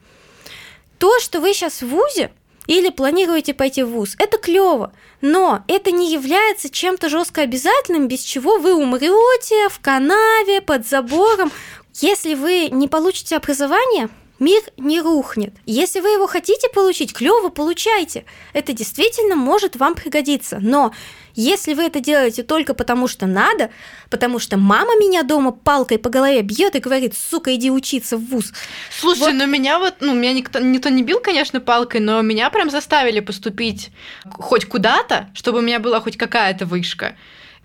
то, что вы сейчас в ВУЗе или планируете пойти в ВУЗ, это клево, но это не является чем-то жестко обязательным, без чего вы умрете в канаве, под забором. Если вы не получите образование, мир не рухнет. Если вы его хотите получить, клево получайте. Это действительно может вам пригодиться. Но если вы это делаете только потому, что надо, потому что мама меня дома палкой по голове бьет и говорит, сука, иди учиться в ВУЗ. Слушай, Вот. ну меня вот, ну, меня никто, никто не бил, конечно, палкой, но меня прям заставили поступить хоть куда-то, чтобы у меня была хоть какая-то вышка.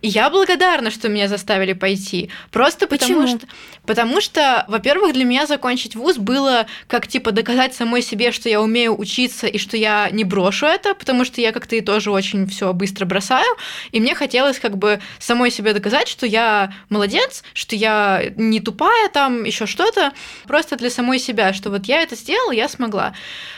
И я благодарна, что меня заставили пойти. Просто потому Почему? что, потому что, во-первых, для меня закончить вуз было как типа доказать самой себе, что я умею учиться и что я не брошу это, потому что я как-то и тоже очень все быстро бросаю. И мне хотелось как бы самой себе доказать, что я молодец, что я не тупая там, еще что-то, просто для самой себя, что вот я это сделала, я смогла.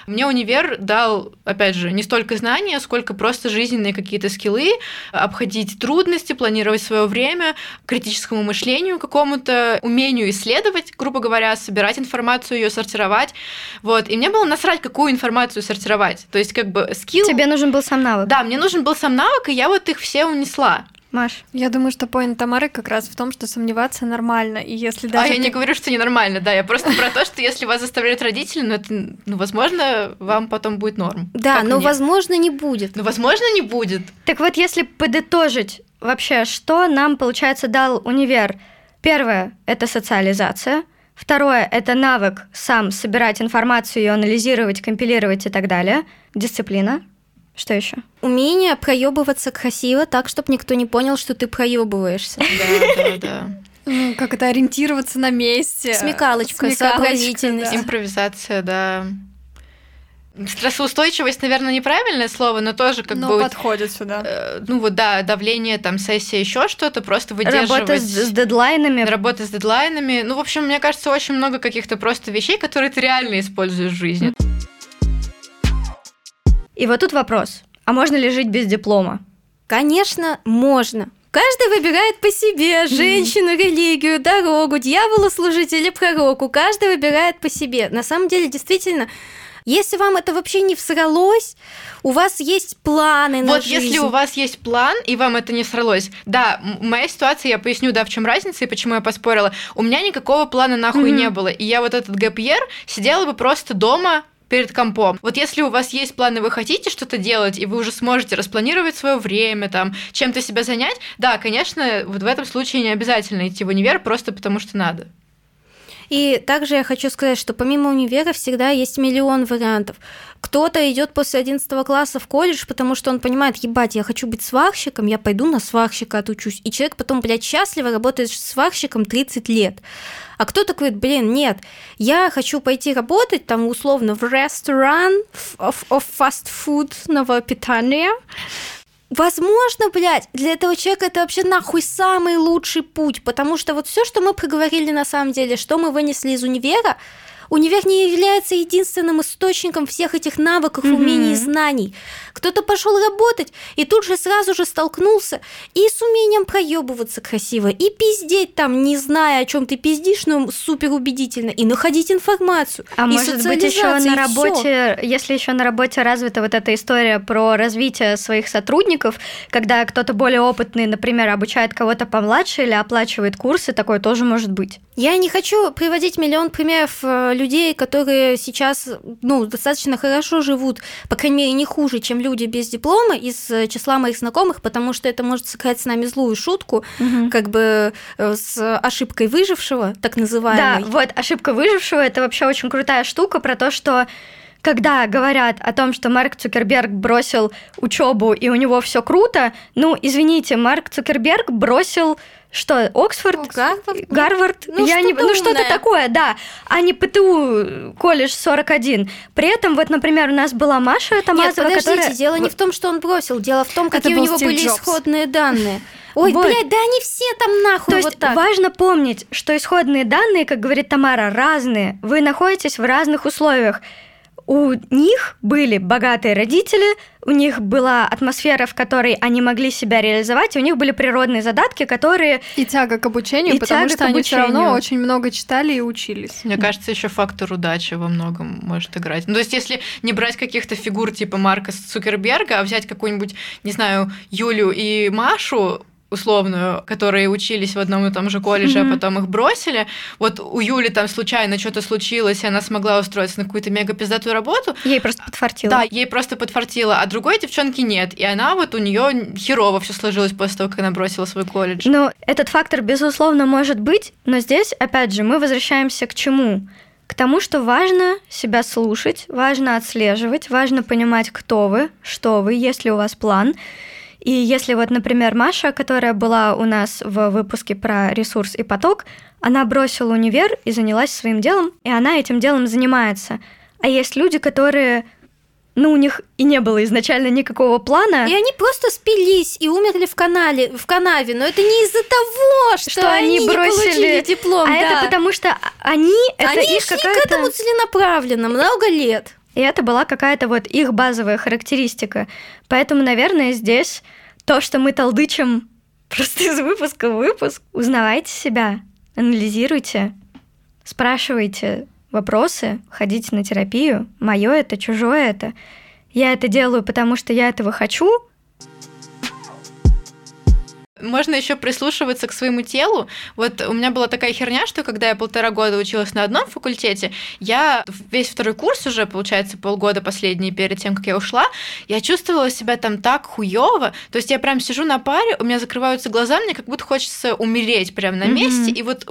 Мне универ дал, опять же, не столько знания, сколько просто жизненные какие-то скиллы, обходить трудности, планировать свое время, критическому мышлению какому-то, умению исследовать, грубо говоря, собирать информацию, ее сортировать. Вот. И мне было насрать, какую информацию сортировать. То есть, как бы, скилл... Тебе нужен был сам навык. Да, мне нужен был сам навык, и я вот их все унесла. Маш. Я думаю, что поинт Тамары как раз в том, что сомневаться нормально. И если а даже я не ты- говорю, что ненормально, да, я просто про то, что если вас заставляют родители, ну, это, ну, возможно, вам потом будет норм. Да, но возможно не будет. Ну, возможно, не будет. Так вот, если подытожить вообще, что нам, получается, дал универ? Первое – это социализация. Второе – это навык сам собирать информацию, ее анализировать, компилировать и так далее. Дисциплина. Что еще? Умение проебываться красиво так, чтобы никто не понял, что ты проебываешься. Да, да, да. ну, как это ориентироваться на месте. Смекалочка, Смекалочка, сообразительность. да. Импровизация, да. Стрессоустойчивость, наверное, неправильное слово, но тоже как Но бы... подходит сюда. э, ну вот, да, давление, там, сессия, еще что-то, просто выдерживать... Работа с, с дедлайнами. Работа с дедлайнами. Ну, в общем, мне кажется, очень много каких-то просто вещей, которые ты реально используешь в жизни. И вот тут вопрос. А можно ли жить без диплома? Конечно, можно. Каждый выбирает по себе женщину, религию, дорогу, дьяволу служить или пророку. Каждый выбирает по себе. На самом деле, действительно, если вам это вообще не всралось, у вас есть планы на Вот жизнь. если у вас есть план, и вам это не сралось, да, моя ситуация, я поясню, да, в чем разница и почему я поспорила. У меня никакого плана нахуй Мгм. не было, и я вот этот гэпьер сидела бы просто дома перед компом. Вот если у вас есть планы, вы хотите что-то делать, и вы уже сможете распланировать свое время, там, чем-то себя занять, да, конечно, вот в этом случае не обязательно идти в универ просто потому, что надо. И также я хочу сказать, что помимо универа всегда есть миллион вариантов. Кто-то идет после 11 класса в колледж, потому что он понимает, ебать, я хочу быть сварщиком, я пойду на сварщика отучусь. И человек потом, блядь, счастливо работает сварщиком 30 лет. А кто-то говорит, блин, нет, я хочу пойти работать там условно в ресторан of, фастфудного питания, Возможно, блядь, для этого человека это вообще нахуй самый лучший путь, потому что вот все, что мы проговорили на самом деле, что мы вынесли из универа, универ не является единственным источником всех этих навыков, Мгм. умений и знаний. Кто-то пошел работать и тут же сразу же столкнулся и с умением проебываться красиво, и пиздеть там, не зная, о чем ты пиздишь, но супер убедительно, и находить информацию. А и может быть еще на и всё. работе, если еще на работе развита вот эта история про развитие своих сотрудников, когда кто-то более опытный, например, обучает кого-то помладше или оплачивает курсы, такое тоже может быть. Я не хочу приводить миллион примеров э, людей, которые сейчас ну, достаточно хорошо живут, по крайней мере, не хуже, чем люди без диплома из э, числа моих знакомых, потому что это может сыграть с нами злую шутку, угу. как бы э, с ошибкой выжившего, так называемой. Да, вот ошибка выжившего это вообще очень крутая штука про то, что когда говорят о том, что Марк Цукерберг бросил учебу и у него все круто, ну, извините, Марк Цукерберг бросил что, Оксфорд, Гарвард, Гарвард ну, я что не, ну что-то такое, да, а не ПТУ колледж 41. При этом вот, например, у нас была Маша Тамазова, Нет, подождите, которая... дело не в том, что он бросил, дело в том, какие у него Стив были Джобс. исходные данные. Ой, Вот. блядь, да они все там нахуй То есть вот так. важно помнить, что исходные данные, как говорит Тамара, разные. Вы находитесь в разных условиях. У них были богатые родители, у них была атмосфера, в которой они могли себя реализовать, и у них были природные задатки, которые... И тяга к обучению, И потому тяга что к они все равно очень много читали и учились. Мне кажется, еще фактор удачи во многом может играть. Ну, то есть, если не брать каких-то фигур типа Марка Цукерберга, а взять какую-нибудь, не знаю, Юлю и Машу, условную, которые учились в одном и том же колледже, Мгм. а потом их бросили. Вот у Юли там случайно что-то случилось, и она смогла устроиться на какую-то мега пиздатую работу. Ей просто подфартило. Да, ей просто подфартило, а другой девчонки нет. И она вот у нее херово все сложилось после того, как она бросила свой колледж. Но этот фактор, безусловно, может быть, но здесь, опять же, мы возвращаемся к чему? К тому, что важно себя слушать, важно отслеживать, важно понимать, кто вы, что вы, есть ли у вас план. И если вот, например, Маша, которая была у нас в выпуске про ресурс и поток, она бросила универ и занялась своим делом, и она этим делом занимается. А есть люди, которые, ну, у них и не было изначально никакого плана. И они просто спились и умерли в канале, в канаве. Но это не из-за того, что, Что они они, не бросили- получили диплом. а да. это потому что они, это они их шли к этому целенаправленно много лет. И это была какая-то вот их базовая характеристика. Поэтому, наверное, здесь то, что мы толдычим просто из выпуска в выпуск, узнавайте себя, анализируйте, спрашивайте вопросы, ходите на терапию. Мое это, чужое это. Я это делаю, потому что я этого хочу, Можно еще прислушиваться к своему телу. Вот у меня была такая херня, что когда я полтора года училась на одном факультете, я весь второй курс уже, получается, полгода последний перед тем, как я ушла, я чувствовала себя там так хуево. То есть я прям сижу на паре, у меня закрываются глаза, мне как будто хочется умереть прямо на месте. И вот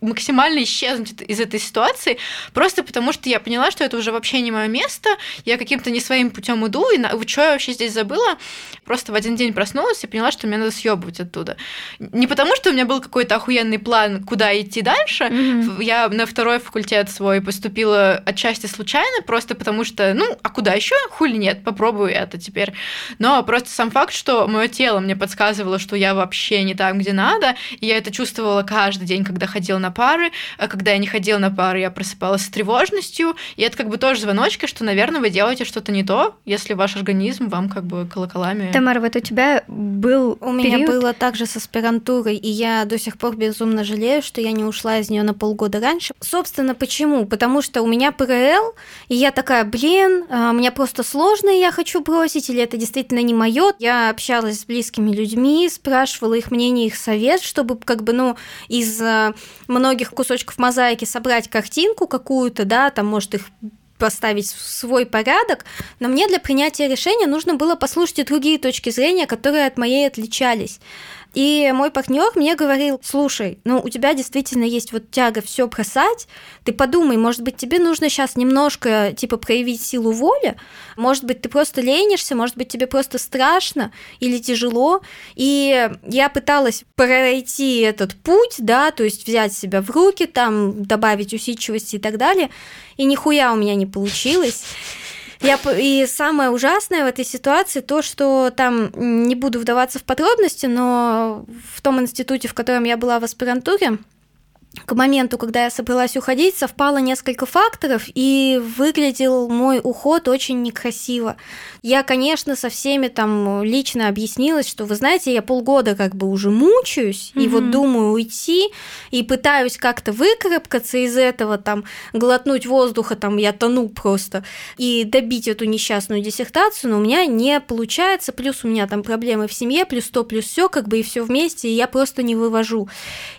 максимально исчезнуть из этой ситуации, просто потому что я поняла, что это уже вообще не мое место, я каким-то не своим путем иду, и на... что я вообще здесь забыла? Просто в один день проснулась и поняла, что мне надо съебывать оттуда. Не потому, что у меня был какой-то охуенный план, куда идти дальше. Мгм. Я на второй факультет свой поступила отчасти случайно, просто потому что, ну, а куда еще? Хули нет, попробую это теперь. Но просто сам факт, что мое тело мне подсказывало, что я вообще не там, где надо, и я это чувствовала каждый день, когда ходила на пары, а когда я не ходила на пары, я просыпалась с тревожностью, и это как бы тоже звоночки, что, наверное, вы делаете что-то не то, если ваш организм вам как бы колоколами... Тамара, вот у тебя был У меня период- было также с аспирантурой, и я до сих пор безумно жалею, что я не ушла из нее на полгода раньше. Собственно, почему? Потому что у меня ПРЛ, и я такая, блин, а, мне просто сложно, и я хочу бросить, или это действительно не мое. Я общалась с близкими людьми, спрашивала их мнение, их совет, чтобы как бы, ну, из а, многих кусочков мозаики собрать картинку какую-то, да, там, может, их поставить в свой порядок, но мне для принятия решения нужно было послушать и другие точки зрения, которые от моей отличались. И мой партнер мне говорил, слушай, ну у тебя действительно есть вот тяга все бросать, ты подумай, может быть тебе нужно сейчас немножко типа проявить силу воли, может быть ты просто ленишься, может быть тебе просто страшно или тяжело. И я пыталась пройти этот путь, да, то есть взять себя в руки, там добавить усидчивости и так далее, и нихуя у меня не получилось. Я, и самое ужасное в этой ситуации то, что там не буду вдаваться в подробности, но в том институте, в котором я была в аспирантуре, к моменту, когда я собралась уходить, совпало несколько факторов, и выглядел мой уход очень некрасиво. Я, конечно, со всеми там лично объяснилась, что, вы знаете, я полгода как бы уже мучаюсь, и вот думаю уйти, и пытаюсь как-то выкарабкаться из этого, там, глотнуть воздуха, там, я тону просто, и добить эту несчастную диссертацию, но у меня не получается, плюс у меня там проблемы в семье, плюс то, плюс все, как бы и все вместе, и я просто не вывожу.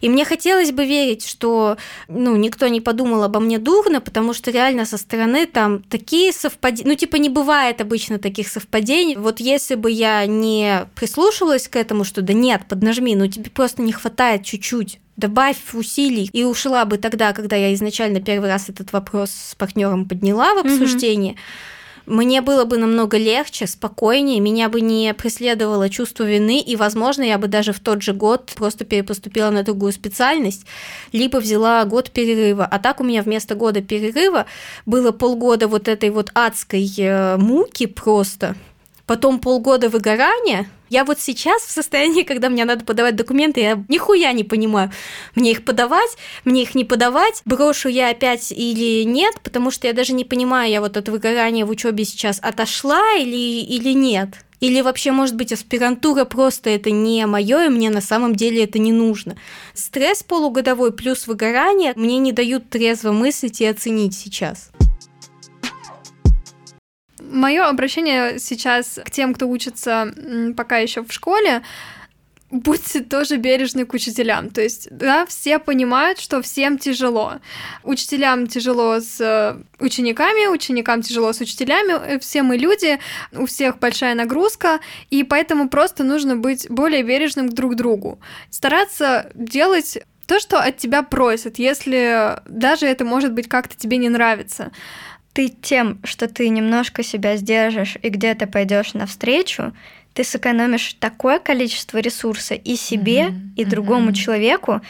И мне хотелось бы верить, что ну, никто не подумал обо мне дурно, потому что реально со стороны там такие совпадения, ну, типа, не бывает обычно таких совпадений. Вот если бы я не прислушивалась к этому, что да нет, поднажми, ну, тебе просто не хватает чуть-чуть добавь усилий и ушла бы тогда, когда я изначально первый раз этот вопрос с партнером подняла в обсуждении. Mm-hmm мне было бы намного легче, спокойнее, меня бы не преследовало чувство вины, и, возможно, я бы даже в тот же год просто перепоступила на другую специальность, либо взяла год перерыва. А так у меня вместо года перерыва было полгода вот этой вот адской э, муки просто, потом полгода выгорания. Я вот сейчас в состоянии, когда мне надо подавать документы, я нихуя не понимаю, мне их подавать, мне их не подавать, брошу я опять или нет, потому что я даже не понимаю, я вот от выгорания в учебе сейчас отошла или, или нет. Или вообще, может быть, аспирантура просто это не мое, и мне на самом деле это не нужно. Стресс полугодовой плюс выгорание мне не дают трезво мыслить и оценить сейчас. Мое обращение сейчас к тем, кто учится пока еще в школе, будьте тоже бережны к учителям. То есть, да, все понимают, что всем тяжело. Учителям тяжело с э, учениками, ученикам тяжело с учителями, э, все мы люди, у всех большая нагрузка, и поэтому просто нужно быть более бережным друг к другу. Стараться делать то, что от тебя просят, если даже это может быть как-то тебе не нравится ты тем, что ты немножко себя сдержишь и где-то пойдешь навстречу, ты сэкономишь такое количество ресурса и себе, mm-hmm. и другому mm-hmm. человеку.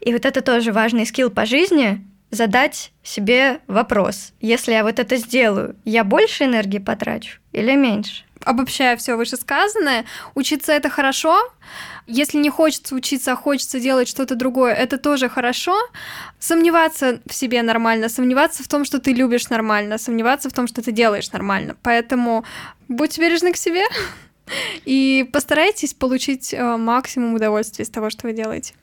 И вот это тоже важный скилл по жизни задать себе вопрос. Если я вот это сделаю, я больше энергии потрачу или меньше? Обобщая все вышесказанное, учиться это хорошо, если не хочется учиться, а хочется делать что-то другое, это тоже хорошо. Сомневаться в себе нормально, сомневаться в том, что ты любишь нормально, сомневаться в том, что ты делаешь нормально. Поэтому будьте бережны к себе и постарайтесь получить э, максимум удовольствия из того, что вы делаете.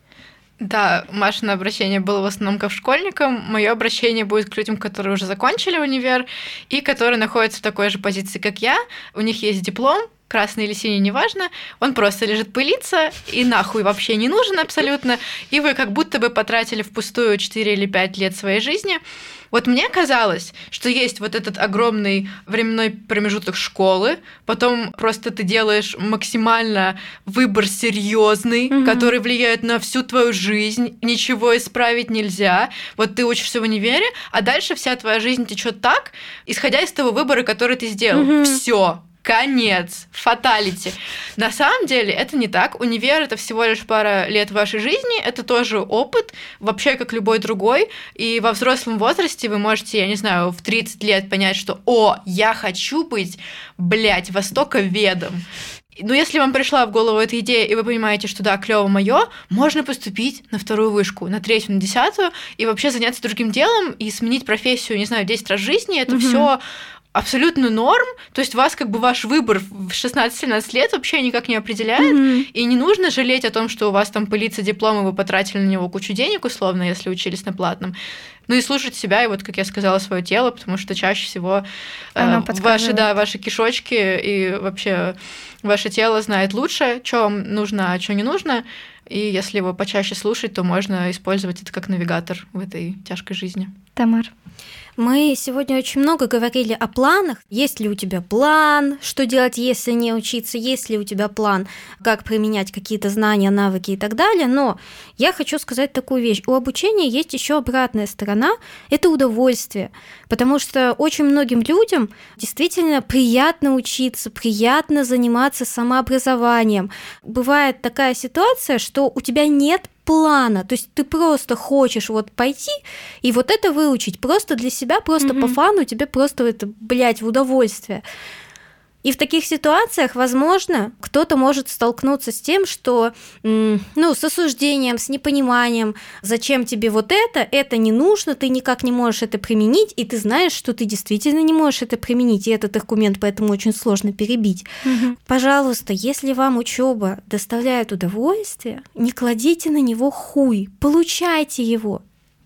Да, Машина обращение было в основном к школьникам. Мое обращение будет к людям, которые уже закончили универ и которые находятся в такой же позиции, как я. У них есть диплом, красный или синий, неважно, он просто лежит пылиться и нахуй вообще не нужен абсолютно, и вы как будто бы потратили впустую 4 или 5 лет своей жизни. Вот мне казалось, что есть вот этот огромный временной промежуток школы, потом просто ты делаешь максимально выбор серьезный, угу. который влияет на всю твою жизнь, ничего исправить нельзя. Вот ты учишься в универе, а дальше вся твоя жизнь течет так, исходя из того выбора, который ты сделал. Угу. Все, конец, фаталити. На самом деле это не так. Универ это всего лишь пара лет вашей жизни, это тоже опыт, вообще как любой другой. И во взрослом возрасте вы можете, я не знаю, в 30 лет понять, что «О, я хочу быть, блядь, востоковедом». Ну, если вам пришла в голову эта идея, и вы понимаете, что да, клево мое, можно поступить на вторую вышку, на третью, на десятую, и вообще заняться другим делом и сменить профессию, не знаю, 10 раз в жизни. Это угу. все абсолютно норм, то есть вас как бы ваш выбор в 16-17 лет вообще никак не определяет, mm-hmm. и не нужно жалеть о том, что у вас там пылится диплом, и вы потратили на него кучу денег, условно, если учились на платном. Ну и слушать себя, и вот, как я сказала, свое тело, потому что чаще всего э, ваши, да, ваши кишочки и вообще ваше тело знает лучше, что вам нужно, а что не нужно, и если его почаще слушать, то можно использовать это как навигатор в этой тяжкой жизни. Тамар. Мы сегодня очень много говорили о планах. Есть ли у тебя план, что делать, если не учиться, есть ли у тебя план, как применять какие-то знания, навыки и так далее. Но я хочу сказать такую вещь. У обучения есть еще обратная сторона – это удовольствие. Потому что очень многим людям действительно приятно учиться, приятно заниматься самообразованием. Бывает такая ситуация, что у тебя нет плана. То есть ты просто хочешь вот пойти и вот это выучить просто для себя, просто mm-hmm. по фану, тебе просто это, блядь, в удовольствие. И в таких ситуациях, возможно, кто-то может столкнуться с тем, что, ну, с осуждением, с непониманием, зачем тебе вот это, это не нужно, ты никак не можешь это применить, и ты знаешь, что ты действительно не можешь это применить, и этот аргумент поэтому очень сложно перебить. Угу. Пожалуйста, если вам учеба доставляет удовольствие, не кладите на него хуй, получайте его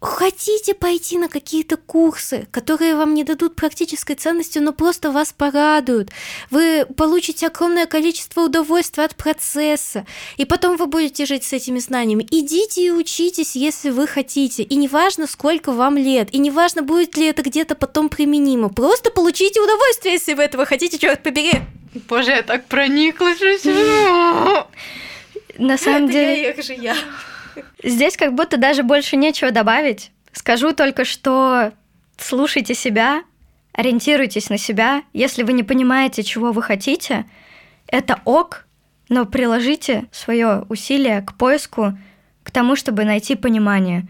хотите пойти на какие-то курсы, которые вам не дадут практической ценности, но просто вас порадуют, вы получите огромное количество удовольствия от процесса, и потом вы будете жить с этими знаниями. Идите и учитесь, если вы хотите. И неважно, сколько вам лет, и неважно, будет ли это где-то потом применимо. Просто получите удовольствие, если вы этого хотите, черт побери. Боже, я так прониклась. На самом Это деле... я, как же я. Здесь как будто даже больше нечего добавить. Скажу только, что слушайте себя, ориентируйтесь на себя. Если вы не понимаете, чего вы хотите, это ок, но приложите свое усилие к поиску, к тому, чтобы найти понимание.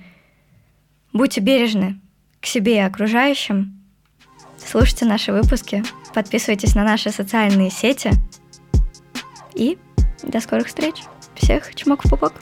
Будьте бережны к себе и окружающим. Слушайте наши выпуски, подписывайтесь на наши социальные сети. И до скорых встреч. Всех чмок в пупок.